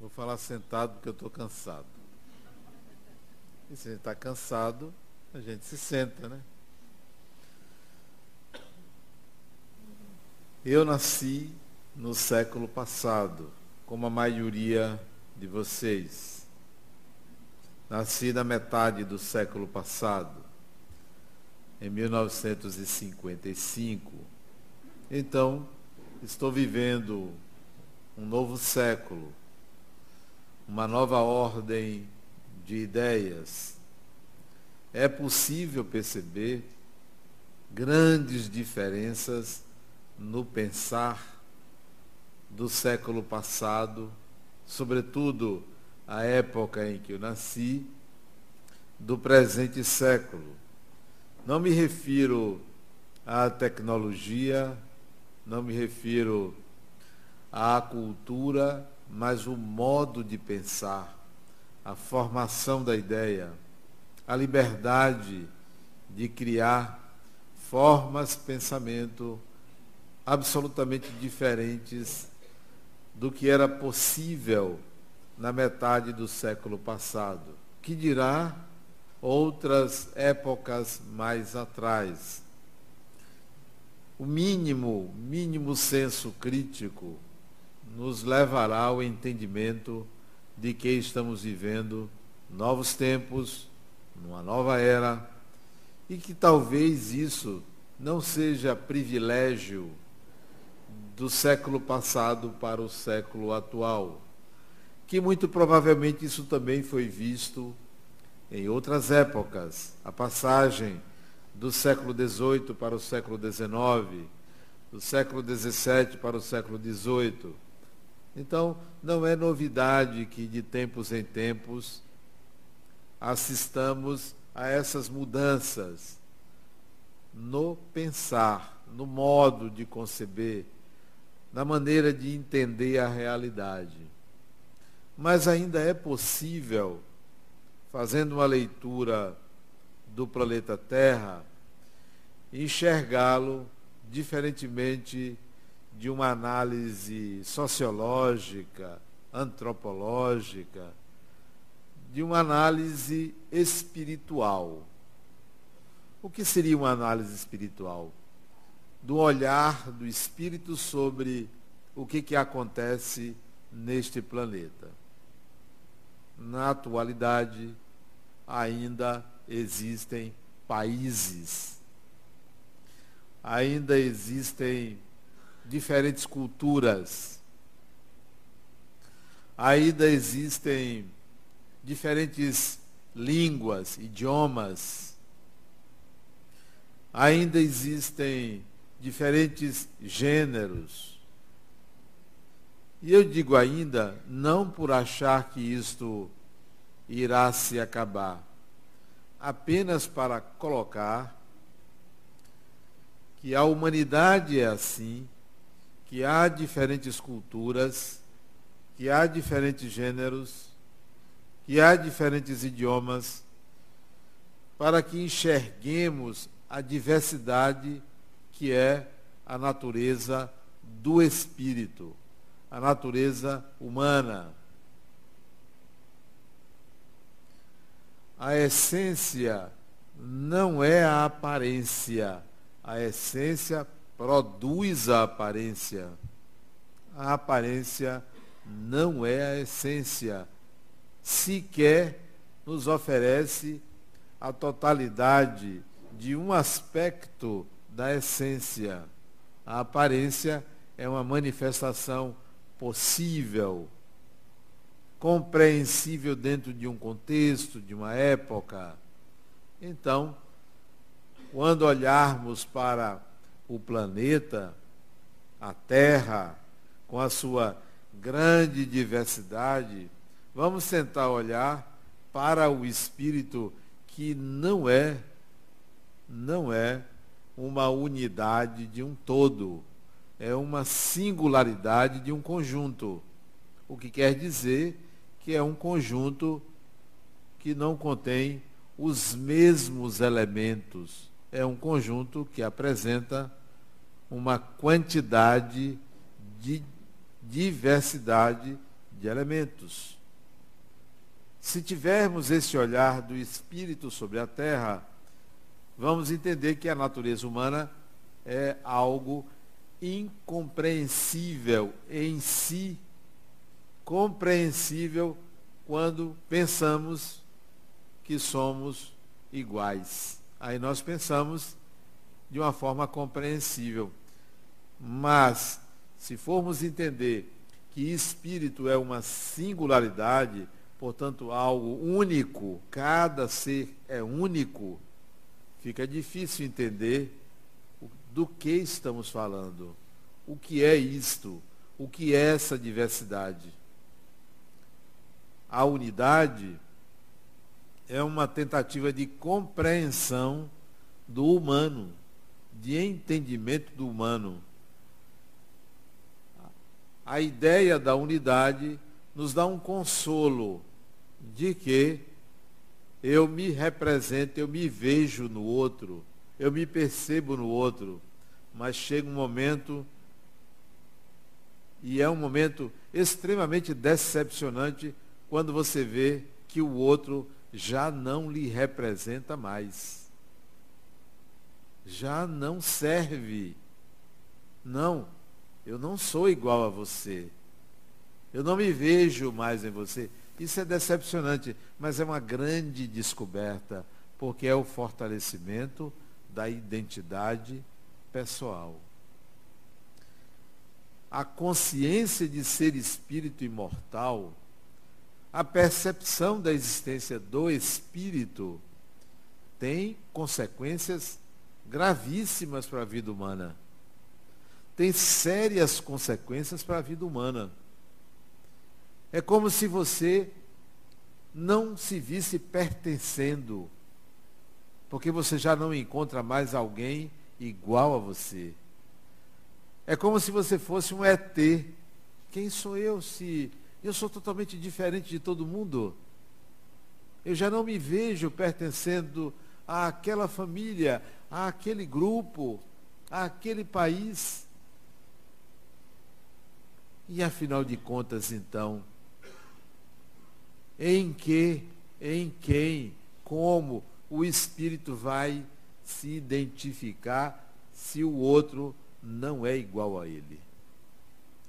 Vou falar sentado porque eu estou cansado. E se a gente está cansado, a gente se senta, né? Eu nasci no século passado, como a maioria de vocês. Nasci na metade do século passado, em 1955. Então, estou vivendo um novo século, uma nova ordem de ideias. É possível perceber grandes diferenças no pensar do século passado, sobretudo a época em que eu nasci, do presente século. Não me refiro à tecnologia, não me refiro à cultura, mas o modo de pensar, a formação da ideia, a liberdade de criar formas pensamento absolutamente diferentes do que era possível na metade do século passado. Que dirá outras épocas mais atrás. O mínimo, mínimo senso crítico nos levará ao entendimento de que estamos vivendo novos tempos, numa nova era, e que talvez isso não seja privilégio do século passado para o século atual, que muito provavelmente isso também foi visto em outras épocas, a passagem do século XVIII para o século XIX, do século XVII para o século XVIII. Então, não é novidade que de tempos em tempos assistamos a essas mudanças no pensar, no modo de conceber, na maneira de entender a realidade. Mas ainda é possível, fazendo uma leitura do planeta Terra, enxergá-lo diferentemente de uma análise sociológica, antropológica, de uma análise espiritual. O que seria uma análise espiritual? do olhar do Espírito sobre o que, que acontece neste planeta. Na atualidade, ainda existem países, ainda existem diferentes culturas, ainda existem diferentes línguas, idiomas, ainda existem diferentes gêneros. E eu digo ainda, não por achar que isto irá se acabar, apenas para colocar que a humanidade é assim, que há diferentes culturas, que há diferentes gêneros, que há diferentes idiomas, para que enxerguemos a diversidade que é a natureza do espírito, a natureza humana. A essência não é a aparência, a essência produz a aparência. A aparência não é a essência, sequer nos oferece a totalidade de um aspecto da essência. A aparência é uma manifestação possível, compreensível dentro de um contexto, de uma época. Então, quando olharmos para o planeta, a Terra, com a sua grande diversidade, vamos tentar olhar para o espírito que não é, não é uma unidade de um todo, é uma singularidade de um conjunto. O que quer dizer que é um conjunto que não contém os mesmos elementos. É um conjunto que apresenta uma quantidade de diversidade de elementos. Se tivermos esse olhar do Espírito sobre a Terra, vamos entender que a natureza humana é algo incompreensível em si, compreensível quando pensamos que somos iguais. Aí nós pensamos de uma forma compreensível. Mas, se formos entender que espírito é uma singularidade, portanto, algo único, cada ser é único, fica difícil entender do que estamos falando. O que é isto? O que é essa diversidade? A unidade é uma tentativa de compreensão do humano, de entendimento do humano. A ideia da unidade nos dá um consolo de que eu me represento, eu me vejo no outro, eu me percebo no outro, mas chega um momento, e é um momento extremamente decepcionante, quando você vê que o outro já não lhe representa mais. Já não serve. Não, eu não sou igual a você. Eu não me vejo mais em você. Isso é decepcionante, mas é uma grande descoberta, porque é o fortalecimento da identidade pessoal. A consciência de ser espírito imortal a percepção da existência do espírito tem consequências gravíssimas para a vida humana. Tem sérias consequências para a vida humana. É como se você não se visse pertencendo, porque você já não encontra mais alguém igual a você. É como se você fosse um ET. Quem sou eu se eu sou totalmente diferente de todo mundo. Eu já não me vejo pertencendo àquela família, àquele grupo, àquele país. E afinal de contas, então, em que, em quem, como o espírito vai se identificar se o outro não é igual a ele?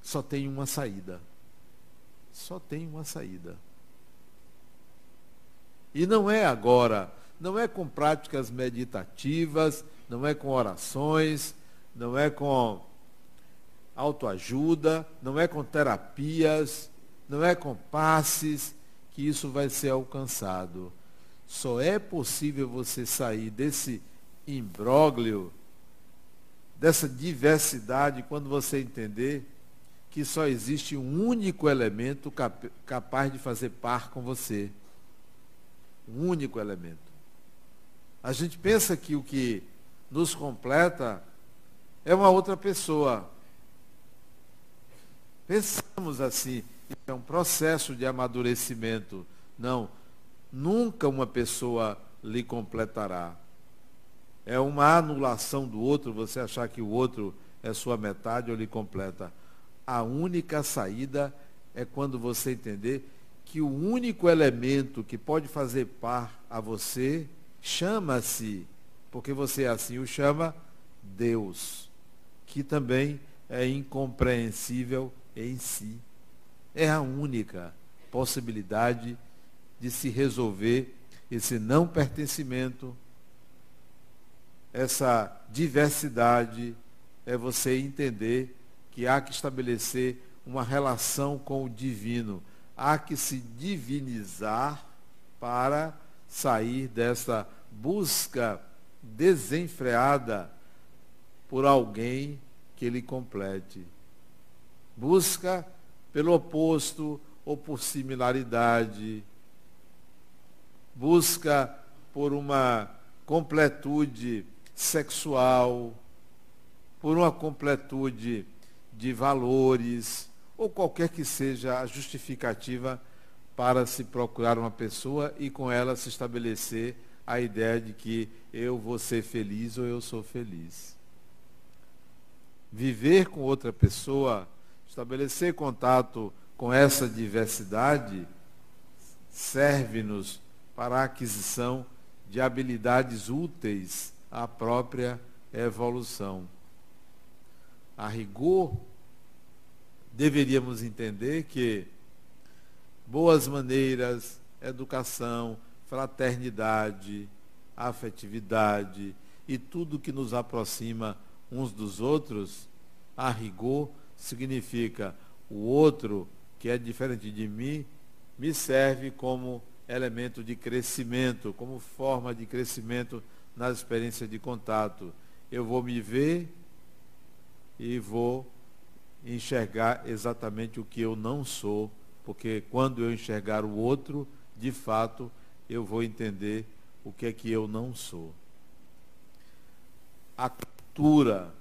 Só tem uma saída só tem uma saída. E não é agora, não é com práticas meditativas, não é com orações, não é com autoajuda, não é com terapias, não é com passes que isso vai ser alcançado. Só é possível você sair desse imbróglio, dessa diversidade, quando você entender que só existe um único elemento cap capaz de fazer par com você. Um único elemento. A gente pensa que o que nos completa é uma outra pessoa. Pensamos assim, é um processo de amadurecimento. Não, nunca uma pessoa lhe completará. É uma anulação do outro, você achar que o outro é sua metade ou lhe completa. A única saída é quando você entender que o único elemento que pode fazer par a você chama-se, porque você assim o chama, Deus, que também é incompreensível em si. É a única possibilidade de se resolver esse não pertencimento, essa diversidade, é você entender que há que estabelecer uma relação com o divino. Há que se divinizar para sair dessa busca desenfreada por alguém que lhe complete. Busca pelo oposto ou por similaridade. Busca por uma completude sexual, por uma completude de valores, ou qualquer que seja a justificativa para se procurar uma pessoa e com ela se estabelecer a ideia de que eu vou ser feliz ou eu sou feliz. Viver com outra pessoa Estabelecer contato com essa diversidade serve-nos para a aquisição de habilidades úteis à própria evolução. A rigor, deveríamos entender que boas maneiras, educação, fraternidade, afetividade e tudo que nos aproxima uns dos outros, a rigor, significa o outro que é diferente de mim, me serve como elemento de crescimento, como forma de crescimento nas experiências de contato. Eu vou me ver e vou enxergar exatamente o que eu não sou, porque quando eu enxergar o outro, de fato, eu vou entender o que é que eu não sou. A cultura,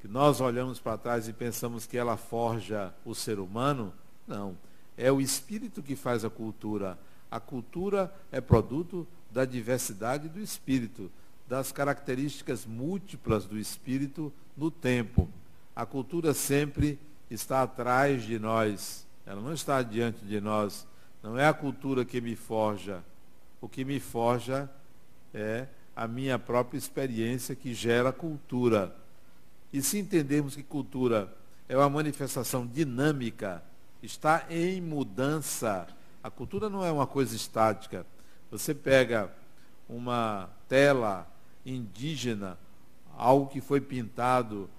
que nós olhamos para trás e pensamos que ela forja o ser humano, não. É o espírito que faz a cultura. A cultura é produto da diversidade do espírito, das características múltiplas do espírito no tempo. A cultura sempre está atrás de nós, ela não está diante de nós. Não é a cultura que me forja. O que me forja é a minha própria experiência que gera cultura. E se entendermos que cultura é uma manifestação dinâmica, está em mudança. A cultura não é uma coisa estática. Você pega uma tela indígena, algo que foi pintado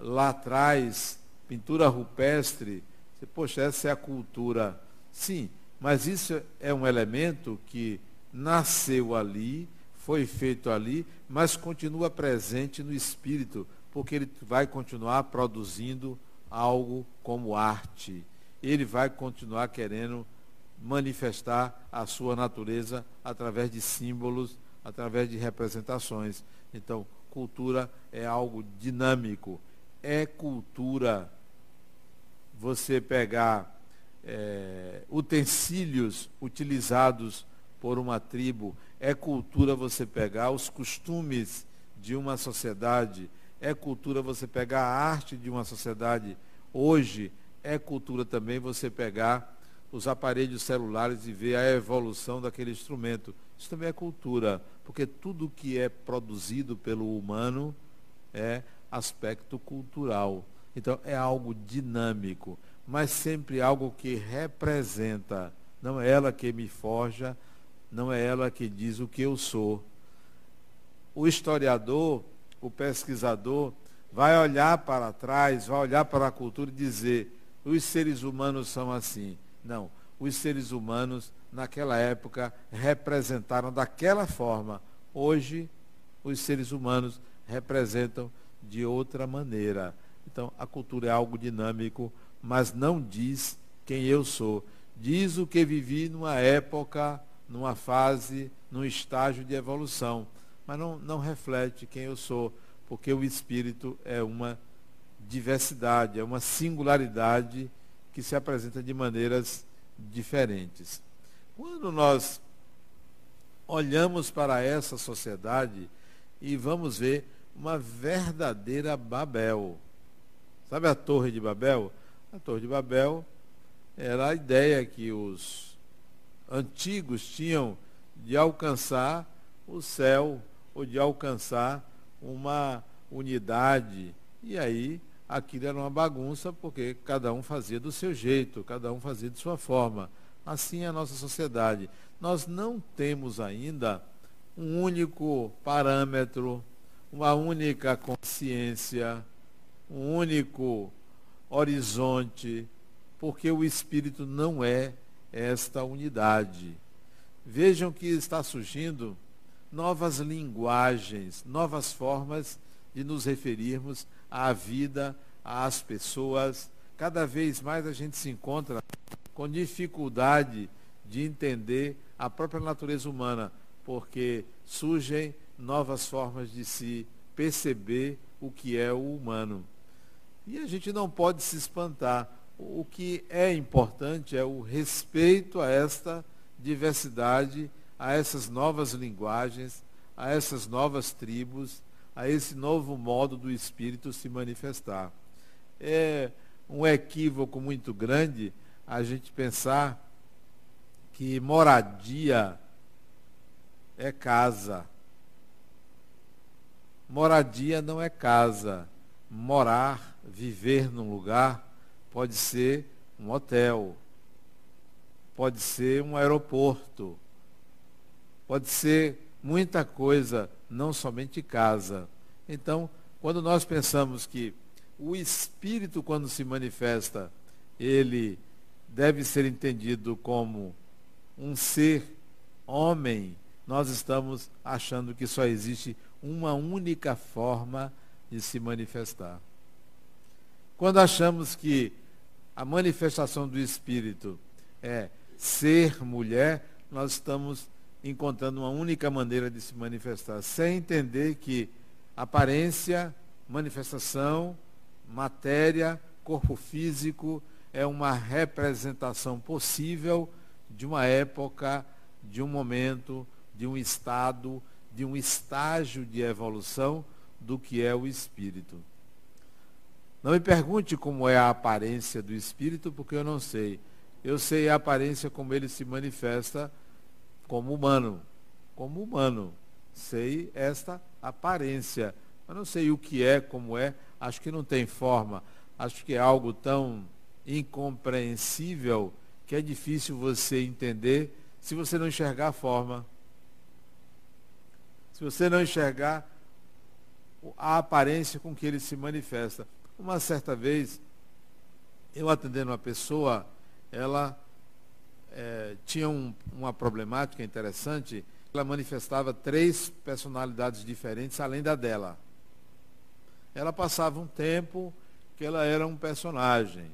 lá atrás, pintura rupestre, você, poxa, essa é a cultura. Sim, mas isso é um elemento que nasceu ali, foi feito ali, mas continua presente no espírito, porque ele vai continuar produzindo algo como arte. Ele vai continuar querendo manifestar a sua natureza através de símbolos, através de representações. Então, cultura é algo dinâmico. É cultura você pegar é, utensílios utilizados por uma tribo, é cultura você pegar os costumes de uma sociedade, é cultura você pegar a arte de uma sociedade. Hoje, é cultura também você pegar os aparelhos celulares e ver a evolução daquele instrumento. Isso também é cultura, porque tudo que é produzido pelo humano é aspecto cultural. Então, é algo dinâmico, mas sempre algo que representa. Não é ela que me forja, não é ela que diz o que eu sou. O historiador o pesquisador vai olhar para trás, vai olhar para a cultura e dizer: os seres humanos são assim. Não, os seres humanos naquela época representaram daquela forma. Hoje, os seres humanos representam de outra maneira. Então, a cultura é algo dinâmico, mas não diz quem eu sou. Diz o que vivi numa época, numa fase, num estágio de evolução mas não, não reflete quem eu sou, porque o espírito é uma diversidade, é uma singularidade que se apresenta de maneiras diferentes. Quando nós olhamos para essa sociedade e vamos ver uma verdadeira Babel. Sabe a Torre de Babel? A Torre de Babel era a ideia que os antigos tinham de alcançar o céu ou de alcançar uma unidade. E aí aquilo era uma bagunça, porque cada um fazia do seu jeito, cada um fazia de sua forma. Assim é a nossa sociedade. Nós não temos ainda um único parâmetro, uma única consciência, um único horizonte, porque o espírito não é esta unidade. Vejam que está surgindo novas linguagens, novas formas de nos referirmos à vida, às pessoas. Cada vez mais a gente se encontra com dificuldade de entender a própria natureza humana, porque surgem novas formas de se perceber o que é o humano. E a gente não pode se espantar. O que é importante é o respeito a esta diversidade a essas novas linguagens, a essas novas tribos, a esse novo modo do Espírito se manifestar. É, um equívoco muito grande a gente pensar que moradia é casa. Moradia não é casa. Morar, viver num lugar, pode ser um hotel, pode ser um aeroporto, pode ser muita coisa, não somente casa. Então, quando nós pensamos que o espírito, quando se manifesta, ele deve ser entendido como um ser homem, nós estamos achando que só existe uma única forma de se manifestar. Quando achamos que a manifestação do Espírito é ser mulher, nós estamos encontrando uma única maneira de se manifestar, sem entender que aparência, manifestação, matéria, corpo físico é uma representação possível de uma época, de um momento, de um estado, de um estágio de evolução do que é o espírito. Não me pergunte como é a aparência do espírito, porque eu não sei. Eu sei a aparência como ele se manifesta como humano. Como humano. Sei esta aparência. Mas não sei o que é, como é. Acho que não tem forma. Acho que é algo tão incompreensível que é difícil você entender se você não enxergar a forma. Se você não enxergar a aparência com que ele se manifesta. Uma certa vez, eu atendendo uma pessoa, ela é, tinha um, uma problemática interessante. Ela manifestava três personalidades diferentes além da dela. Ela passava um tempo que ela era um personagem.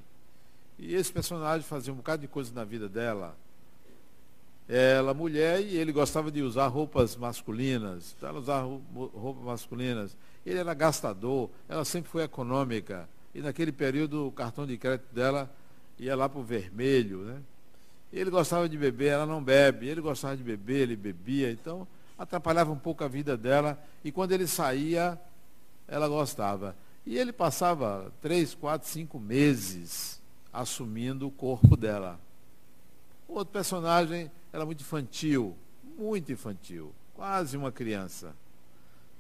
E esse personagem fazia um bocado de coisa na vida dela. Ela, mulher, e ele gostava de usar roupas masculinas. Então ela usava roupas masculinas. Ele era gastador, ela sempre foi econômica. E naquele período o cartão de crédito dela ia lá para o vermelho. Né? Ele gostava de beber, ela não bebe. Ele gostava de beber, ele bebia. Então atrapalhava um pouco a vida dela. E quando ele saía, ela gostava. E ele passava três, quatro, cinco meses assumindo o corpo dela. O outro personagem era muito infantil, muito infantil, quase uma criança.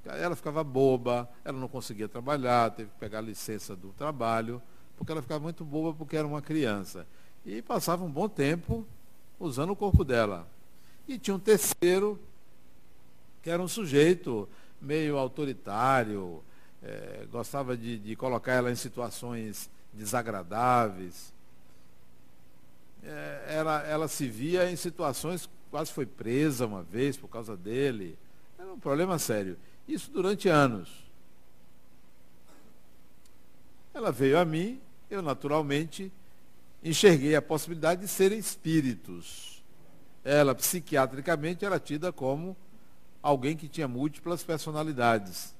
Ela ficava boba, ela não conseguia trabalhar, teve que pegar licença do trabalho, porque ela ficava muito boba porque era uma criança. E passava um bom tempo usando o corpo dela. E tinha um terceiro, que era um sujeito meio autoritário, é, gostava de, de colocar ela em situações desagradáveis. É, ela, ela se via em situações, quase foi presa uma vez por causa dele. Era um problema sério. Isso durante anos. Ela veio a mim, eu naturalmente enxerguei a possibilidade de serem espíritos. Ela, psiquiatricamente, era tida como alguém que tinha múltiplas personalidades.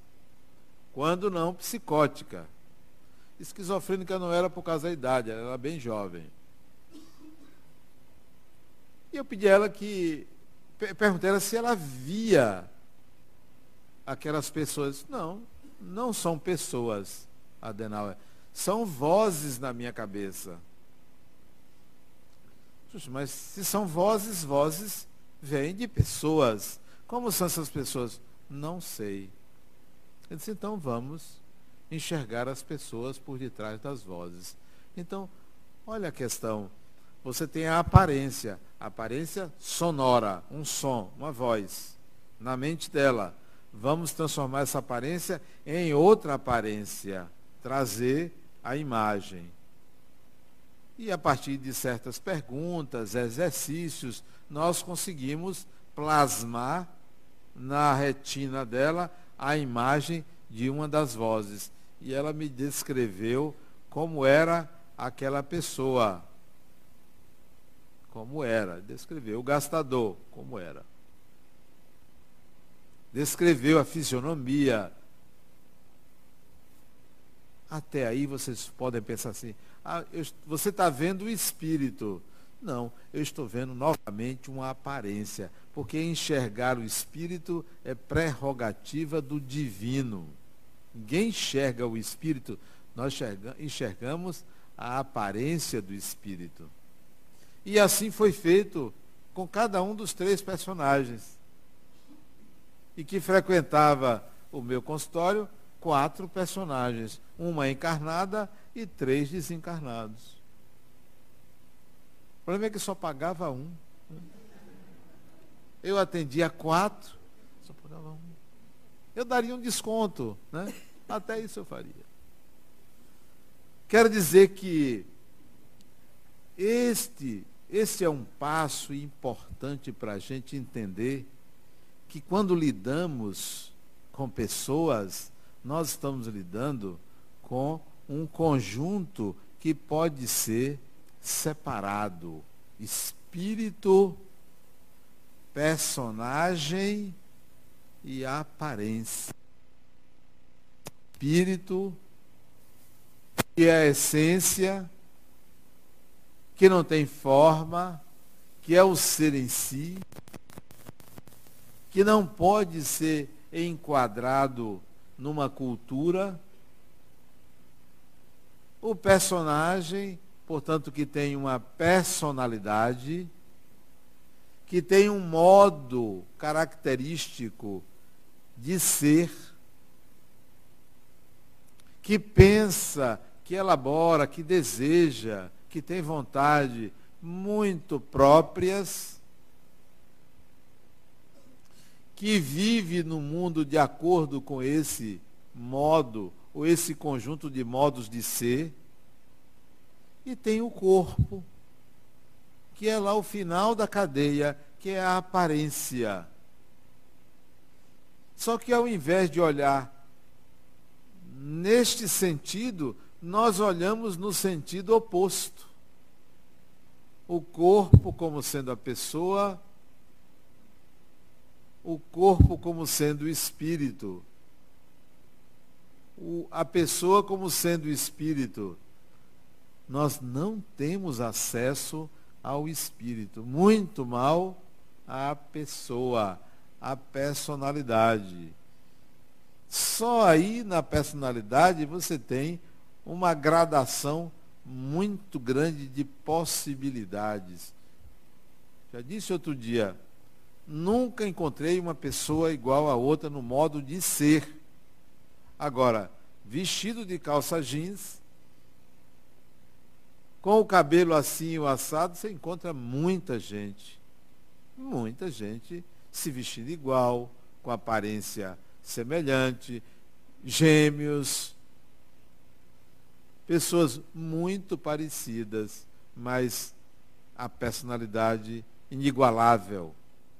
Quando não psicótica. Esquizofrênica não era por causa da idade, ela era bem jovem. E eu pedi a ela que. Perguntei a ela se ela via aquelas pessoas. Não, não são pessoas, Adenauer. São vozes na minha cabeça. Mas se são vozes, vozes vêm de pessoas. Como são essas pessoas? Não sei. Eu disse, então vamos enxergar as pessoas por detrás das vozes. Então, olha a questão. Você tem a aparência, a aparência sonora, um som, uma voz, na mente dela. Vamos transformar essa aparência em outra aparência, trazer a imagem. E a partir de certas perguntas, exercícios, nós conseguimos plasmar na retina dela a imagem de uma das vozes e ela me descreveu como era aquela pessoa. Como era. Descreveu o gastador, como era. Descreveu a fisionomia. Até aí vocês podem pensar assim, ah, eu, você está vendo o espírito. Não, eu estou vendo novamente uma aparência, porque enxergar o espírito é prerrogativa do divino. Ninguém enxerga o Espírito, nós enxergamos a aparência do espírito. E assim foi feito com cada um dos três personagens. E que frequentava o meu consultório quatro personagens, uma encarnada e três desencarnados. O problema é que só pagava um. Eu atendia quatro, só pagava um. Eu daria um desconto, né? Até isso eu faria. Quero dizer que este, este é um passo importante para a gente entender que quando lidamos com pessoas, nós estamos lidando com um conjunto que pode ser separado. Espírito, personagem e aparência. Espírito, que é a essência, que não tem forma, que é o ser em si, que não pode ser enquadrado numa cultura. O personagem, portanto, que tem uma personalidade, que tem um modo característico de ser, que pensa, que elabora, que deseja, que tem vontade muito próprias, que vive no mundo de acordo com esse modo, ou esse conjunto de modos de ser, e tem o corpo, que é lá o final da cadeia, que é a aparência. Só que ao invés de olhar Neste sentido, nós olhamos no sentido oposto. O corpo como sendo a pessoa, o corpo como sendo o espírito, o, a pessoa como sendo o espírito. Nós não temos acesso ao espírito, muito mal à pessoa, à personalidade. Só aí na personalidade você tem uma gradação muito grande de possibilidades. Já disse outro dia, nunca encontrei uma pessoa igual a outra no modo de ser. Agora, vestido de calça jeans, com o cabelo assim o assado, você encontra muita gente. Muita gente se vestindo igual, com aparência semelhante, gêmeos, pessoas muito parecidas, mas a personalidade inigualável,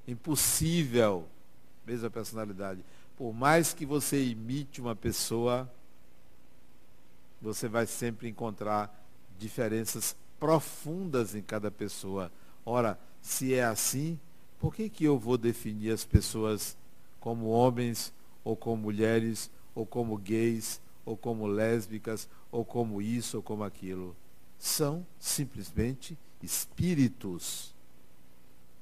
impossível, mesma personalidade. Por mais que você imite uma pessoa, você vai sempre encontrar diferenças profundas em cada pessoa. Ora, se é assim, por que, que eu vou definir as pessoas como homens ou como mulheres, ou como gays, ou como lésbicas, ou como isso, ou como aquilo. São simplesmente espíritos.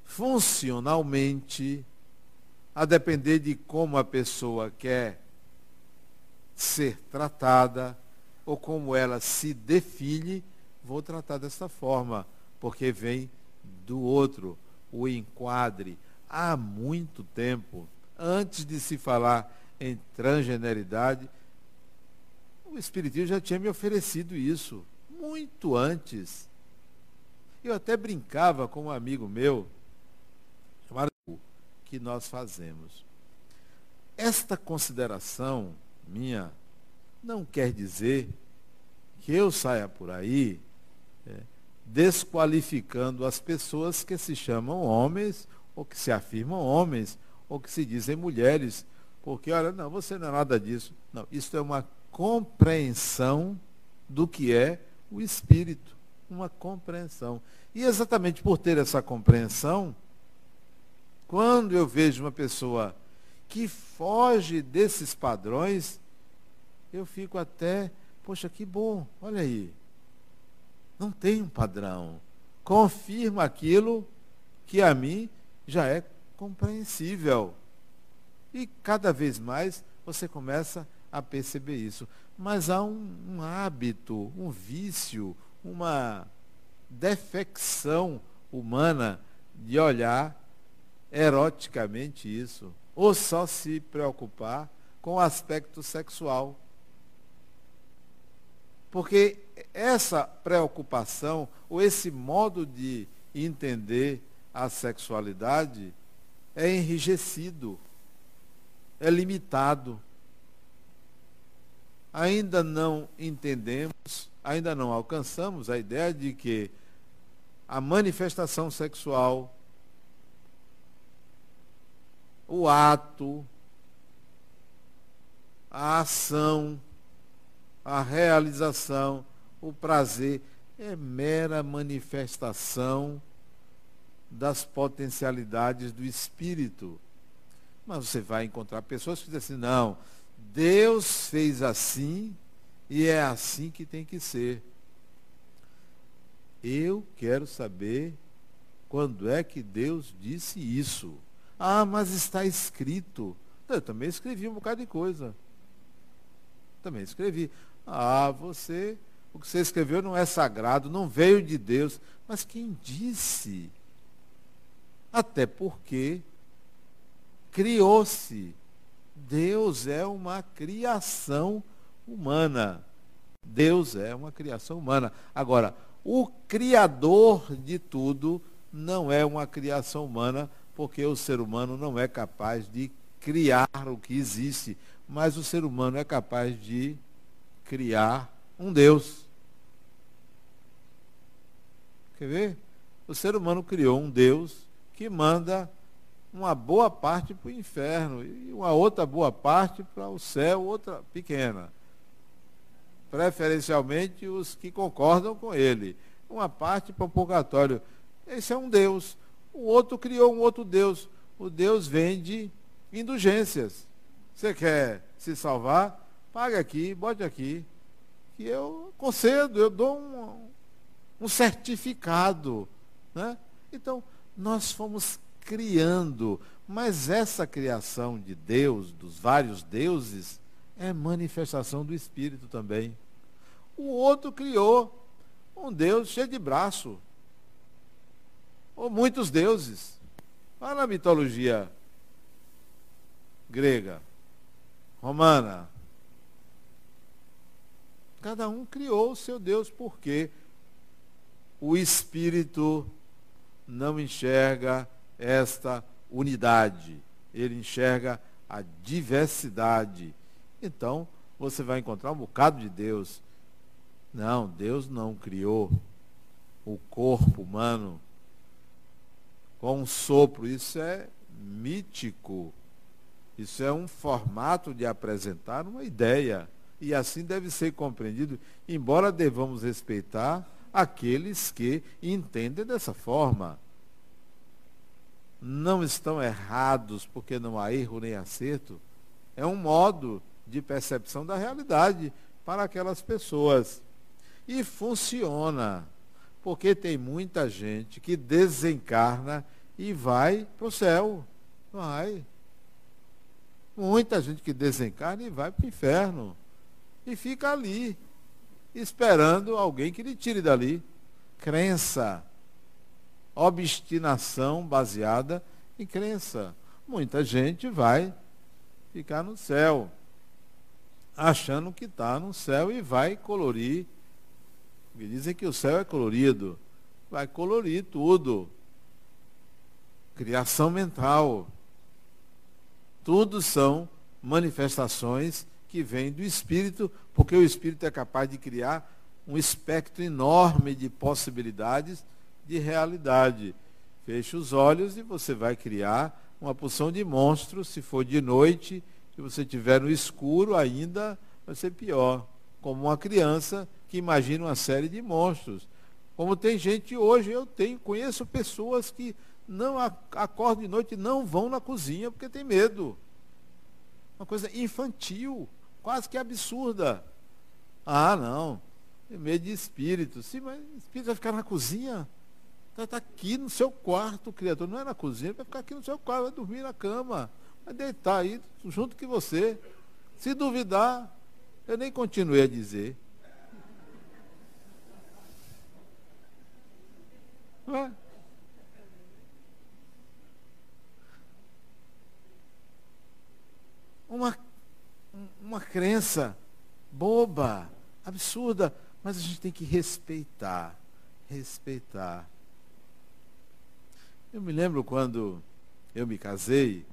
Funcionalmente, a depender de como a pessoa quer ser tratada, ou como ela se define, vou tratar dessa forma, porque vem do outro, o enquadre. Há muito tempo, antes de se falar em transgeneridade, o Espiritismo já tinha me oferecido isso, muito antes. Eu até brincava com um amigo meu, chamado que nós fazemos. Esta consideração minha não quer dizer que eu saia por aí desqualificando as pessoas que se chamam homens ou que se afirmam homens ou que se dizem mulheres, porque, olha, não, você não é nada disso. Não, isso é uma compreensão do que é o espírito. Uma compreensão. E exatamente por ter essa compreensão, quando eu vejo uma pessoa que foge desses padrões, eu fico até, poxa, que bom, olha aí. Não tem um padrão. Confirma aquilo que a mim já é compreensível. E cada vez mais você começa a perceber isso. Mas há um, um hábito, um vício, uma defecção humana de olhar eroticamente isso, ou só se preocupar com o aspecto sexual. Porque essa preocupação, ou esse modo de entender a sexualidade, é enrijecido, é limitado. Ainda não entendemos, ainda não alcançamos a ideia de que a manifestação sexual, o ato, a ação, a realização, o prazer, é mera manifestação das potencialidades do espírito. Mas você vai encontrar pessoas que dizem assim, não, Deus fez assim e é assim que tem que ser. Eu quero saber quando é que Deus disse isso. Ah, mas está escrito. Eu também escrevi um bocado de coisa. Também escrevi. Ah, você, o que você escreveu não é sagrado, não veio de Deus. Mas quem disse? Até porque criou-se. Deus é uma criação humana. Deus é uma criação humana. Agora, o Criador de tudo não é uma criação humana, porque o ser humano não é capaz de criar o que existe, mas o ser humano é capaz de criar um Deus. Quer ver? O ser humano criou um Deus que manda uma boa parte para o inferno e uma outra boa parte para o céu, outra pequena preferencialmente os que concordam com ele. Uma parte para o purgatório. Esse é um Deus. O outro criou um outro Deus. O Deus vende indulgências. Você quer se salvar? Pague aqui, bote aqui. Que eu concedo, eu dou um, um certificado. Né? Então, nós fomos criando, mas essa criação de Deus, dos vários deuses, é manifestação do Espírito também. O outro criou um Deus cheio de braço. Ou muitos deuses. Vai na mitologia grega, romana. Cada um criou o seu Deus porque o Espírito não enxerga esta unidade. Ele enxerga a diversidade. Então, você vai encontrar um bocado de Deus. Não, Deus não criou o corpo humano com um sopro. Isso é mítico. Isso é um formato de apresentar uma ideia. E assim deve ser compreendido, embora devamos respeitar aqueles que entendem dessa forma. Não estão errados porque não há erro nem acerto. É um modo de percepção da realidade para aquelas pessoas. E funciona. Porque tem muita gente que desencarna e vai para o céu. Vai. Muita gente que desencarna e vai para o inferno. E fica ali, esperando alguém que lhe tire dali. Crença. Obstinação baseada em crença. Muita gente vai ficar no céu, achando que está no céu e vai colorir. Dizem que o céu é colorido. Vai colorir tudo. Criação mental. Tudo são manifestações que do espírito, porque o espírito é capaz de criar um espectro enorme de possibilidades de realidade. Feche os olhos e você vai criar uma porção de monstros, se for de noite, se você tiver no escuro ainda, vai ser pior. Como uma criança que imagina uma série de monstros. Como tem gente hoje, eu tenho, conheço pessoas que não acordam de noite e não vão na cozinha porque tem medo. Uma coisa infantil, quase que absurda. Ah, não. Tem medo de espírito. Sim, mas espírito vai ficar na cozinha? Está tá aqui no seu quarto, criatura. Não é na cozinha, vai ficar aqui no seu quarto, vai dormir na cama. Vai deitar aí junto com você. Se duvidar, eu nem continuei a dizer. Não é? Uma, uma crença boba, absurda, mas a gente tem que respeitar. Respeitar. Eu me lembro quando eu me casei,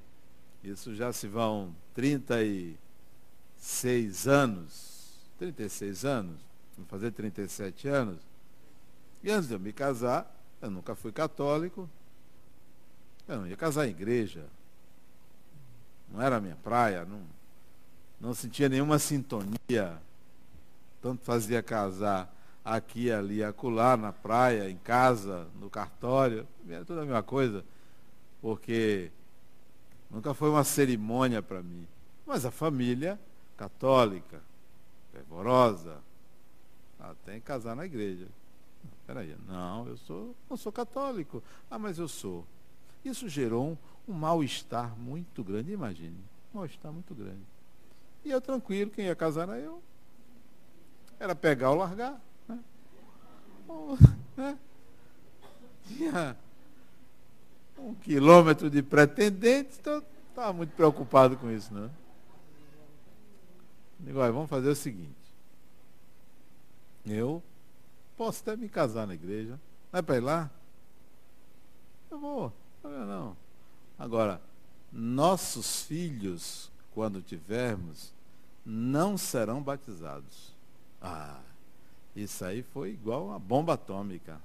isso já se vão 36 anos, 36 anos, vou fazer 37 anos. E antes de eu me casar, eu nunca fui católico, eu não ia casar em igreja, não era a minha praia, não, não sentia nenhuma sintonia. Tanto fazia casar aqui, ali, acolá, na praia, em casa, no cartório, era toda a mesma coisa, porque nunca foi uma cerimônia para mim. Mas a família católica, fervorosa, tem que casar na igreja. Peraí, não, eu sou, não sou católico. Ah, mas eu sou. Isso gerou um, um mal-estar muito grande, imagine. Um mal-estar muito grande. E eu tranquilo, quem ia casar era eu. Era pegar ou largar. Né? Ou, né? Tinha um quilômetro de pretendentes, então estava muito preocupado com isso, não. Digo, olha, vamos fazer o seguinte. Eu posso até me casar na igreja. Não é para ir lá? Eu vou. Não. Agora, nossos filhos, quando tivermos, não serão batizados. Ah, isso aí foi igual uma bomba atômica.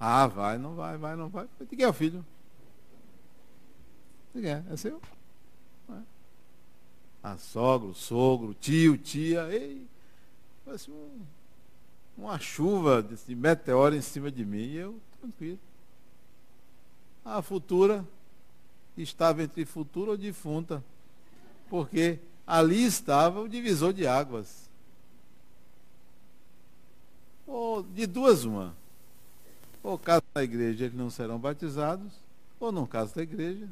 Ah, vai, não vai, vai, não vai. De quem é o filho? De quem é? É seu? É. Ah, sogro, sogro, tio, tia. Ei, parece um, uma chuva de meteoro em cima de mim. E eu, tranquilo. A futura estava entre futura ou defunta. Porque ali estava o divisor de águas. Ou de duas uma. Ou caso da igreja eles não serão batizados, ou não caso da igreja,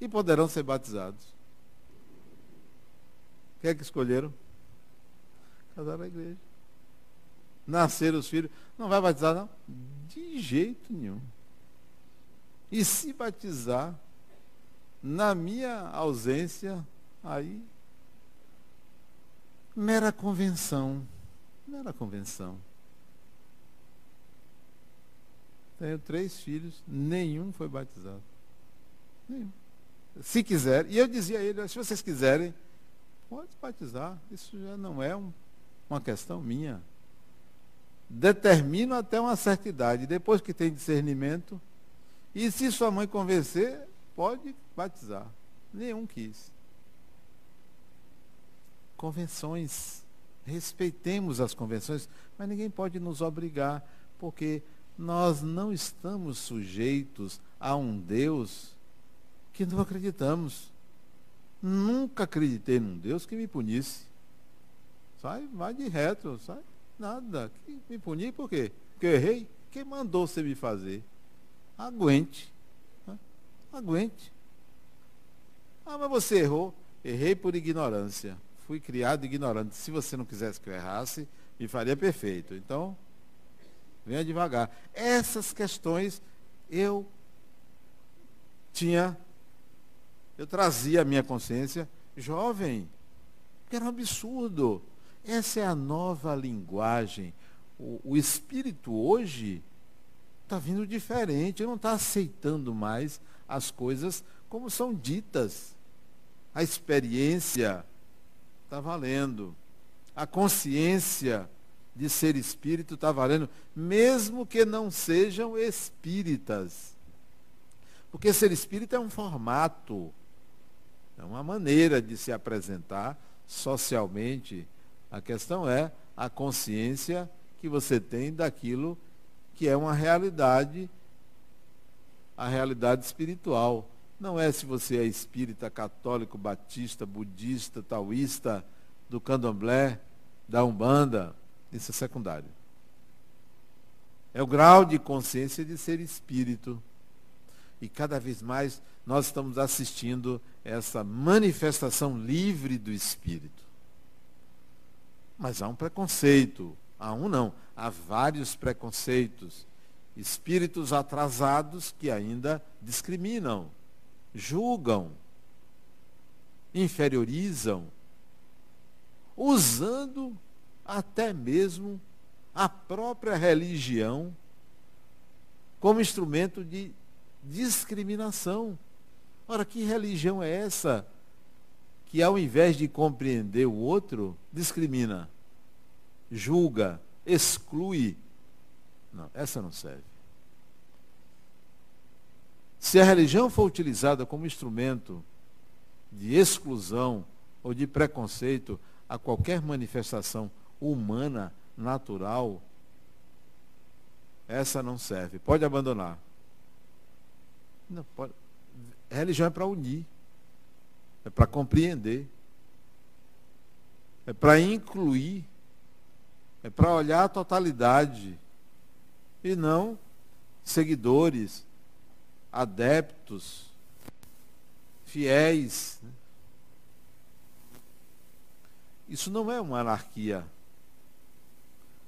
e poderão ser batizados. O que é que escolheram? Casar na igreja. Nascer os filhos. Não vai batizar, não? De jeito nenhum. E se batizar, na minha ausência, aí. Mera convenção. Mera convenção. Tenho três filhos, nenhum foi batizado. Nenhum. Se quiser, e eu dizia a ele, se vocês quiserem, pode batizar. Isso já não é um, uma questão minha. Determino até uma certa idade. Depois que tem discernimento, e se sua mãe convencer, pode batizar. Nenhum quis. Convenções. Respeitemos as convenções, mas ninguém pode nos obrigar, porque nós não estamos sujeitos a um Deus que não acreditamos. Nunca acreditei num Deus que me punisse. Sai, vai de reto, sai. Nada. Me punir por quê? Porque eu errei? Quem mandou você me fazer? Aguente. Aguente. Ah, mas você errou. Errei por ignorância. Fui criado ignorante. Se você não quisesse que eu errasse, me faria perfeito. Então, venha devagar. Essas questões eu tinha, eu trazia a minha consciência jovem. Era um absurdo. Essa é a nova linguagem. O, o espírito hoje está vindo diferente, não está aceitando mais as coisas como são ditas. A experiência está valendo. A consciência de ser espírito está valendo, mesmo que não sejam espíritas. Porque ser espírita é um formato, é uma maneira de se apresentar socialmente. A questão é a consciência que você tem daquilo que é uma realidade, a realidade espiritual. Não é se você é espírita, católico, batista, budista, taoísta, do candomblé, da umbanda, isso é secundário. É o grau de consciência de ser espírito. E cada vez mais nós estamos assistindo essa manifestação livre do espírito. Mas há um preconceito, há um não, há vários preconceitos espíritos atrasados que ainda discriminam, julgam, inferiorizam, usando até mesmo a própria religião como instrumento de discriminação. Ora, que religião é essa que, ao invés de compreender o outro, discrimina, julga, exclui? Não, essa não serve. Se a religião for utilizada como instrumento de exclusão ou de preconceito a qualquer manifestação humana, natural, essa não serve. Pode abandonar. Não, pode. Religião é para unir, é para compreender, é para incluir, é para olhar a totalidade e não seguidores, adeptos, fiéis. Isso não é uma anarquia.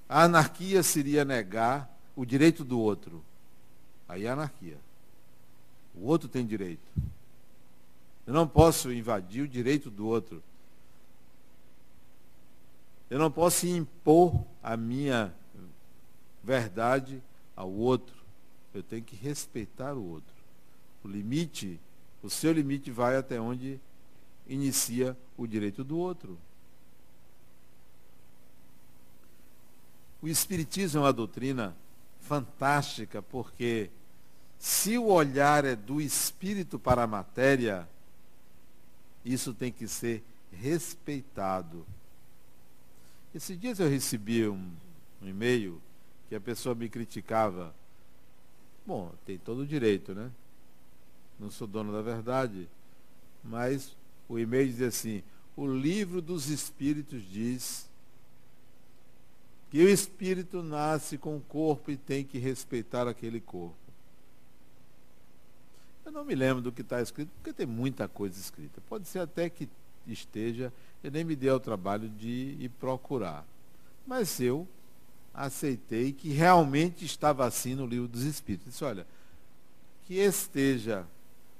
A anarquia seria negar o direito do outro. Aí é anarquia. O outro tem direito. Eu não posso invadir o direito do outro. Eu não posso impor a minha verdade ao outro. Eu tenho que respeitar o outro. O limite, o seu limite vai até onde inicia o direito do outro. O Espiritismo é uma doutrina fantástica, porque se o olhar é do espírito para a matéria, isso tem que ser respeitado. Esses dias eu recebi um, um e-mail que a pessoa me criticava. Bom, tem todo o direito, né? Não sou dono da verdade. Mas o e-mail diz assim: o livro dos espíritos diz que o espírito nasce com o corpo e tem que respeitar aquele corpo. Eu não me lembro do que está escrito, porque tem muita coisa escrita. Pode ser até que esteja, eu nem me dei ao trabalho de ir procurar. Mas eu aceitei que realmente estava assim no livro dos Espíritos. Disse, olha, que esteja,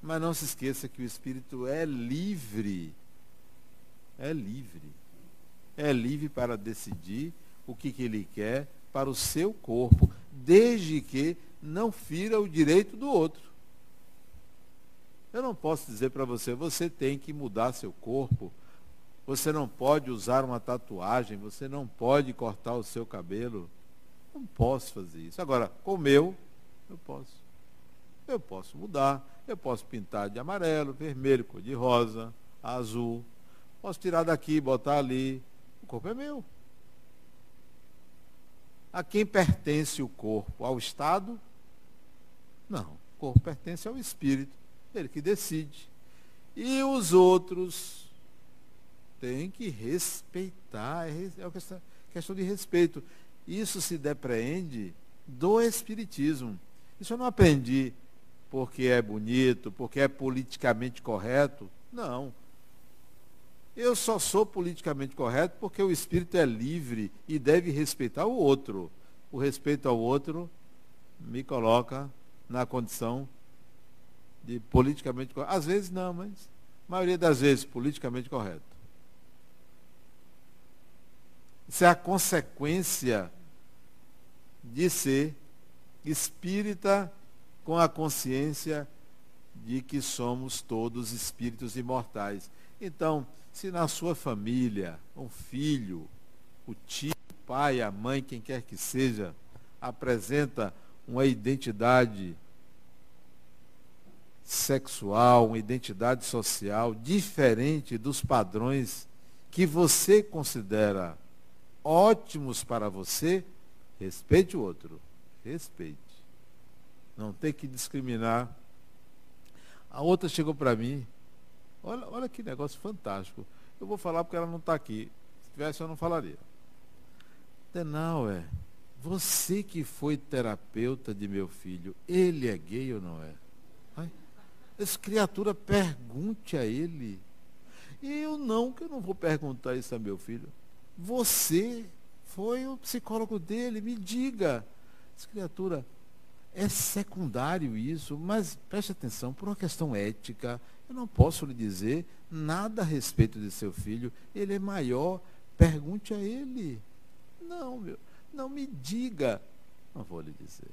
mas não se esqueça que o Espírito é livre. É livre. É livre para decidir o que, que ele quer para o seu corpo, desde que não fira o direito do outro. Eu não posso dizer para você, você tem que mudar seu corpo, você não pode usar uma tatuagem, você não pode cortar o seu cabelo. Não posso fazer isso. Agora, com o meu, eu posso. Eu posso mudar, eu posso pintar de amarelo, vermelho, cor de rosa, azul. Posso tirar daqui, botar ali. O corpo é meu. A quem pertence o corpo? Ao Estado? Não. O corpo pertence ao Espírito. Ele que decide. E os outros têm que respeitar. É, é uma questão, questão de respeito. Isso se depreende do Espiritismo. Isso eu não aprendi porque é bonito, porque é politicamente correto. Não. Eu só sou politicamente correto porque o espírito é livre e deve respeitar o outro. O respeito ao outro me coloca na condição de politicamente correto. Às vezes não, mas a maioria das vezes politicamente correto. Isso é a consequência de ser espírita com a consciência de que somos todos espíritos imortais. Então, se na sua família, um filho, o tio, o pai, a mãe, quem quer que seja, apresenta uma identidade sexual, uma identidade social diferente dos padrões que você considera ótimos para você, respeite o outro. Respeite. Não tem que discriminar. A outra chegou para mim Olha, olha que negócio fantástico. Eu vou falar porque ela não está aqui. Se tivesse, eu não falaria. Denauer, você que foi terapeuta de meu filho, ele é gay ou não é? Ai, essa criatura pergunte a ele. E eu não, que eu não vou perguntar isso a meu filho. Você foi o psicólogo dele, me diga. Essa criatura, É secundário isso, mas preste atenção, por uma questão ética, eu não posso lhe dizer nada a respeito de seu filho. Ele é maior, pergunte a ele. Não, meu, não me diga. Não vou lhe dizer.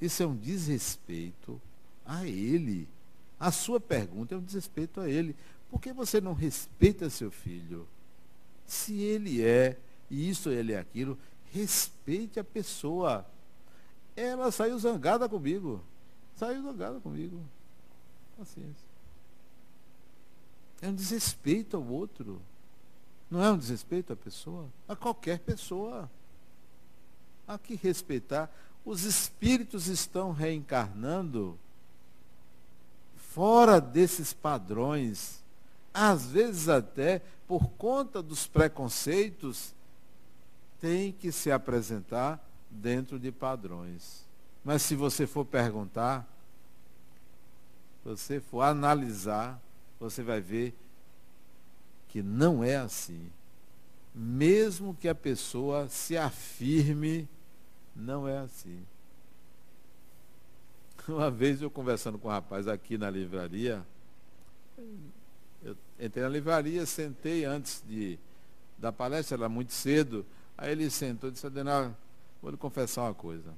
Isso é um desrespeito a ele. A sua pergunta é um desrespeito a ele. Por que você não respeita seu filho? Se ele é isso, ele é aquilo, respeite a pessoa. Ela saiu zangada comigo. Saiu zangada comigo. Paciência. É um desrespeito ao outro. Não é um desrespeito à pessoa? A qualquer pessoa. Há que respeitar. Os espíritos estão reencarnando fora desses padrões. Às vezes até por conta dos preconceitos, tem que se apresentar dentro de padrões. Mas se você for perguntar, você for analisar, você vai ver que não é assim. Mesmo que a pessoa se afirme, não é assim. Uma vez eu conversando com um rapaz aqui na livraria, eu entrei na livraria, sentei antes de, da palestra, era muito cedo, aí ele sentou e disse, Adenal, vou lhe confessar uma coisa.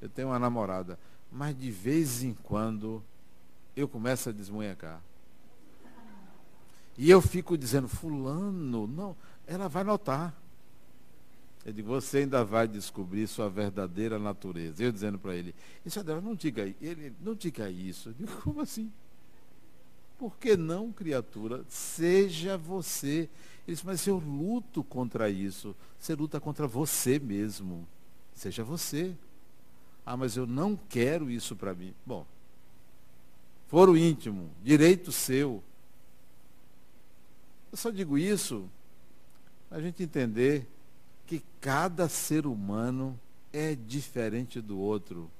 Eu tenho uma namorada, mas de vez em quando eu começo a desmunhecar. E eu fico dizendo, fulano, não, ela vai notar. Eu digo, você ainda vai descobrir sua verdadeira natureza. Eu dizendo para ele, isso dela, não diga, ele, não diga isso. Eu digo, como assim? Por que não, criatura? Seja você. Ele disse, mas eu luto contra isso. Você luta contra você mesmo. Seja você. Ah, mas eu não quero isso para mim. Bom, foro íntimo, direito seu. Eu só digo isso a gente entender que cada ser humano é diferente do outro.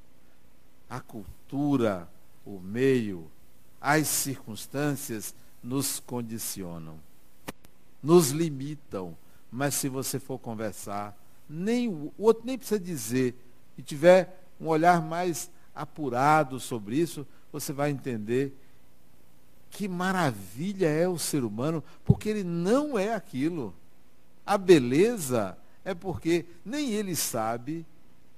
A cultura, o meio, as circunstâncias nos condicionam, nos limitam. Mas se você for conversar, nem o outro nem precisa dizer, e tiver um olhar mais apurado sobre isso, você vai entender que maravilha é o ser humano, porque ele não é aquilo. A beleza é porque nem ele sabe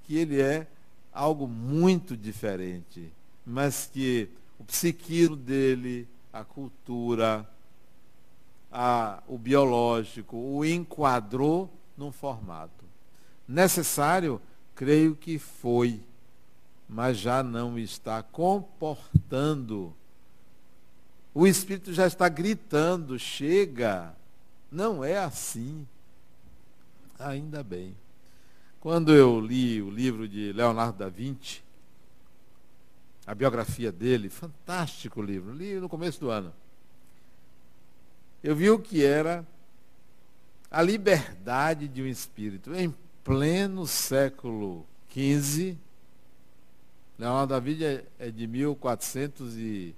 que ele é algo muito diferente, mas que o psiquismo dele, a cultura, a, o biológico, o enquadrou num formato. Necessário, creio que foi, mas já não está comportando o Espírito já está gritando: chega, não é assim. Ainda bem. Quando eu li o livro de Leonardo da Vinci, a biografia dele, fantástico livro, li no começo do ano. Eu vi o que era a liberdade de um espírito em pleno século XV. Leonardo da Vinci é, é de 1400 e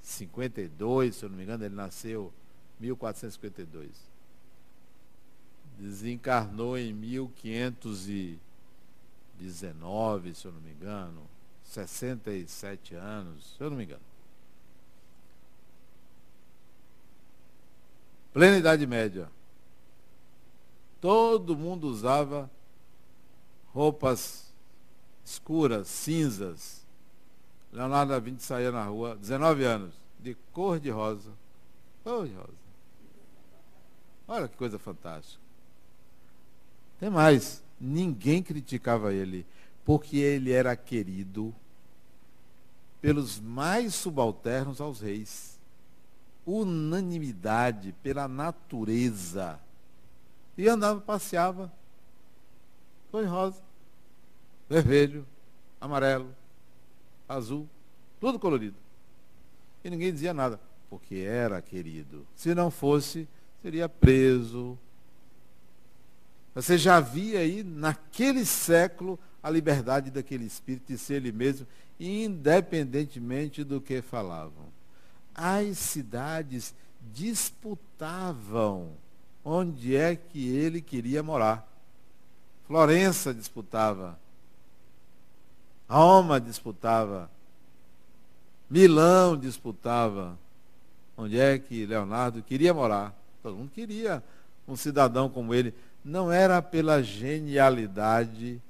52, se eu não me engano, ele nasceu em 1452. Desencarnou em 1519, se eu não me engano. 67 anos, se eu não me engano. Plena Idade Média. Todo mundo usava roupas escuras, cinzas, Leonardo da Vinci saía na rua, 19 anos, de cor de rosa. Cor de rosa. Olha que coisa fantástica. Tem mais, ninguém criticava ele, porque ele era querido pelos mais subalternos aos reis. Unanimidade pela natureza. E andava, passeava, cor rosa, vermelho, amarelo, azul, tudo colorido. E ninguém dizia nada, porque era querido. Se não fosse, seria preso. Você já via aí, naquele século, a liberdade daquele espírito de ser ele mesmo, independentemente do que falavam. As cidades disputavam onde é que ele queria morar. Florença disputava Roma disputava. Milão disputava. Onde é que Leonardo queria morar? Todo mundo queria um cidadão como ele. Não era pela genialidade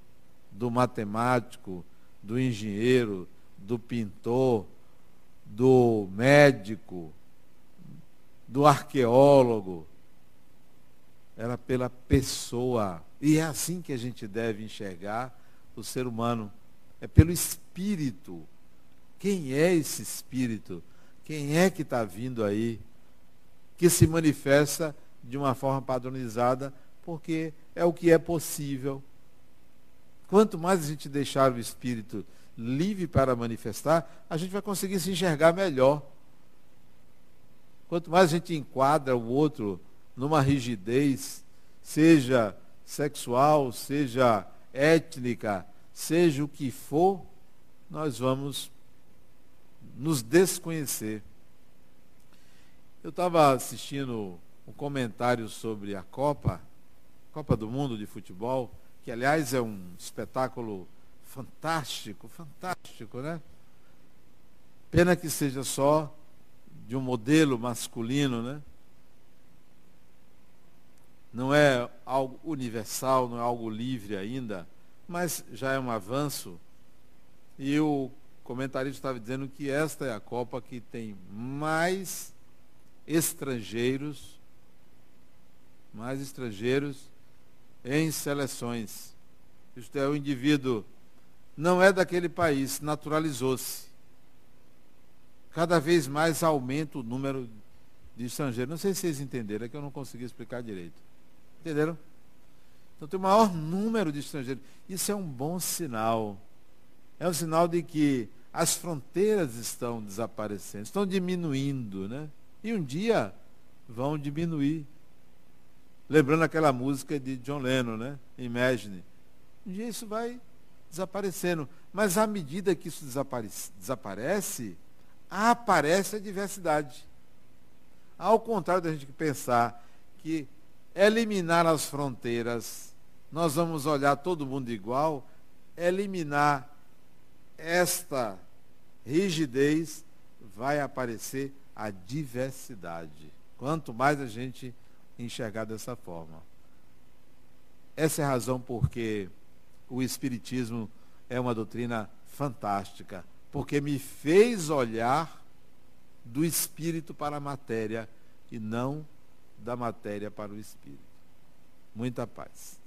do matemático, do engenheiro, do pintor, do médico, do arqueólogo. Era pela pessoa. E é assim que a gente deve enxergar o ser humano. É pelo espírito. Quem é esse espírito? Quem é que está vindo aí? Que se manifesta de uma forma padronizada, porque é o que é possível. Quanto mais a gente deixar o espírito livre para manifestar, a gente vai conseguir se enxergar melhor. Quanto mais a gente enquadra o outro numa rigidez, seja sexual, seja étnica, seja o que for, nós vamos nos desconhecer. Eu estava assistindo um comentário sobre a Copa, Copa do Mundo de Futebol, que aliás é um espetáculo fantástico, fantástico, né? Pena que seja só de um modelo masculino, né? Não é algo universal, não é algo livre ainda, mas já é um avanço. E o comentarista estava dizendo que esta é a Copa que tem mais estrangeiros, mais estrangeiros em seleções. Isto é, o indivíduo não é daquele país, naturalizou-se. Cada vez mais aumenta o número de estrangeiros. Não sei se vocês entenderam, é que eu não consegui explicar direito. Entenderam? Então tem o maior número de estrangeiros. Isso é um bom sinal. É um sinal de que as fronteiras estão desaparecendo, estão diminuindo, né? E um dia vão diminuir. Lembrando aquela música de John Lennon, né? Imagine. Um dia isso vai desaparecendo. Mas à medida que isso desaparece, desaparece aparece a diversidade. Ao contrário da gente pensar que eliminar as fronteiras, nós vamos olhar todo mundo igual, eliminar esta rigidez, vai aparecer a diversidade. Quanto mais a gente enxergar dessa forma. Essa é a razão porque o Espiritismo é uma doutrina fantástica, porque me fez olhar do espírito para a matéria e não da matéria para o espírito. Muita paz.